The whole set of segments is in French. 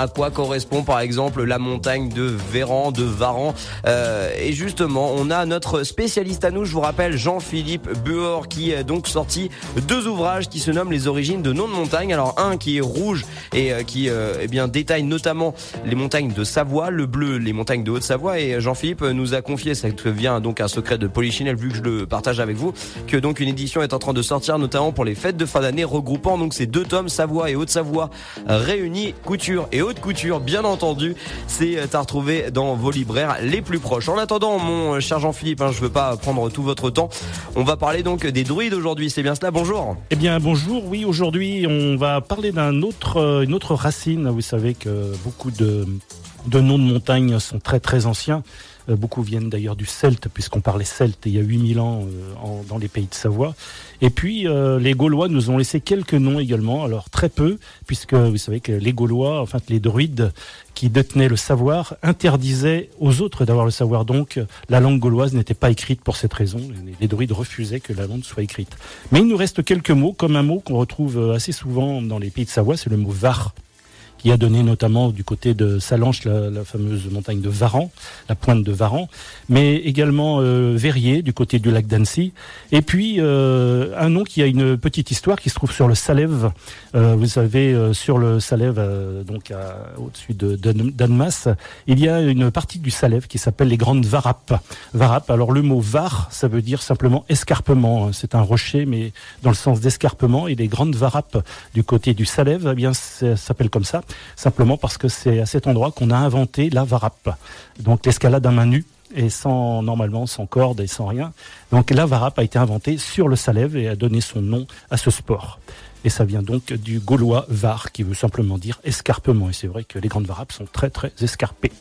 à quoi correspond par exemple la montagne de Véran, de Varan. Euh, et justement, on a notre spécialiste à nous, je vous rappelle, Jean-Philippe Buor, qui a donc sorti deux ouvrages qui se nomment Les origines de noms de montagne. Alors un qui est rouge et euh, qui euh, eh bien détaille notamment les montagnes de Savoie, le bleu, les montagnes de Haute-Savoie. Et Jean-Philippe nous a confié, ça devient donc un secret de Polichinelle vu que je le partage avec vous, que donc une édition est en train de sortir notamment pour les fêtes de fin d'année, regroupant donc ces deux tomes, Savoie et Haute-Savoie, réunis, couture et haute couture, bien entendu. C'est à retrouver dans vos libraires les plus proches. En attendant, mon cher Jean-Philippe, hein, je veux pas prendre tout votre temps. On va parler donc des druides aujourd'hui. C'est bien cela. Bonjour. Eh bien, bonjour. Oui, aujourd'hui, on va parler d'un autre, euh, une autre racine. Vous savez que beaucoup de, de noms de montagnes sont très très anciens. Euh, beaucoup viennent d'ailleurs du celte, puisqu'on parlait celte il y a 8000 ans euh, dans les pays de Savoie. Et puis, euh, les Gaulois nous ont laissé quelques noms également, alors très peu, puisque vous savez que les Gaulois, enfin les druides qui détenaient le savoir, interdisaient aux autres d'avoir le savoir. Donc, la langue gauloise n'était pas écrite pour cette raison. Les druides refusaient que la langue soit écrite. Mais il nous reste quelques mots, comme un mot qu'on retrouve assez souvent dans les pays de Savoie, c'est le mot var qui a donné notamment du côté de Salanches la, fameuse montagne de Varan, la pointe de Varan, mais également euh, Verrier du côté du lac d'Annecy, et puis euh, un nom qui a une petite histoire qui se trouve sur le Salève. Euh, vous savez, euh, sur le Salève, donc au-dessus de d'Annemasse, il y a une partie du Salève qui s'appelle les Grandes Varapes. Varapes. Alors le mot var, ça veut dire simplement escarpement. C'est un rocher, mais dans le sens d'escarpement. Et les Grandes Varapes du côté du Salève, eh bien, ça s'appelle comme ça simplement parce que c'est à cet endroit qu'on a inventé la varap, donc l'escalade à main nue et sans normalement sans corde et sans rien. Donc la varap a été inventée sur le Salève et a donné son nom à ce sport. Et ça vient donc du gaulois var, qui veut simplement dire escarpement. Et c'est vrai que les grandes varapes sont très très escarpées.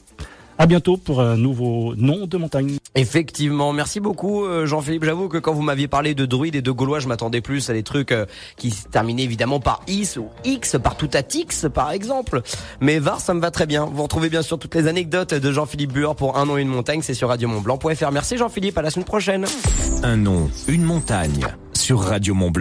À bientôt pour un nouveau nom de montagne. Effectivement, merci beaucoup euh, Jean-Philippe. J'avoue que quand vous m'aviez parlé de druides et de gaulois, je m'attendais plus à des trucs euh, qui se terminaient évidemment par is ou x, par tout à tix par exemple. Mais var, ça me va très bien. Vous retrouvez bien sûr toutes les anecdotes de Jean-Philippe Bueur pour un nom une montagne, c'est sur radiomontblanc.fr. Merci Jean-Philippe, à la semaine prochaine. Un nom, une montagne sur Radio Montblanc.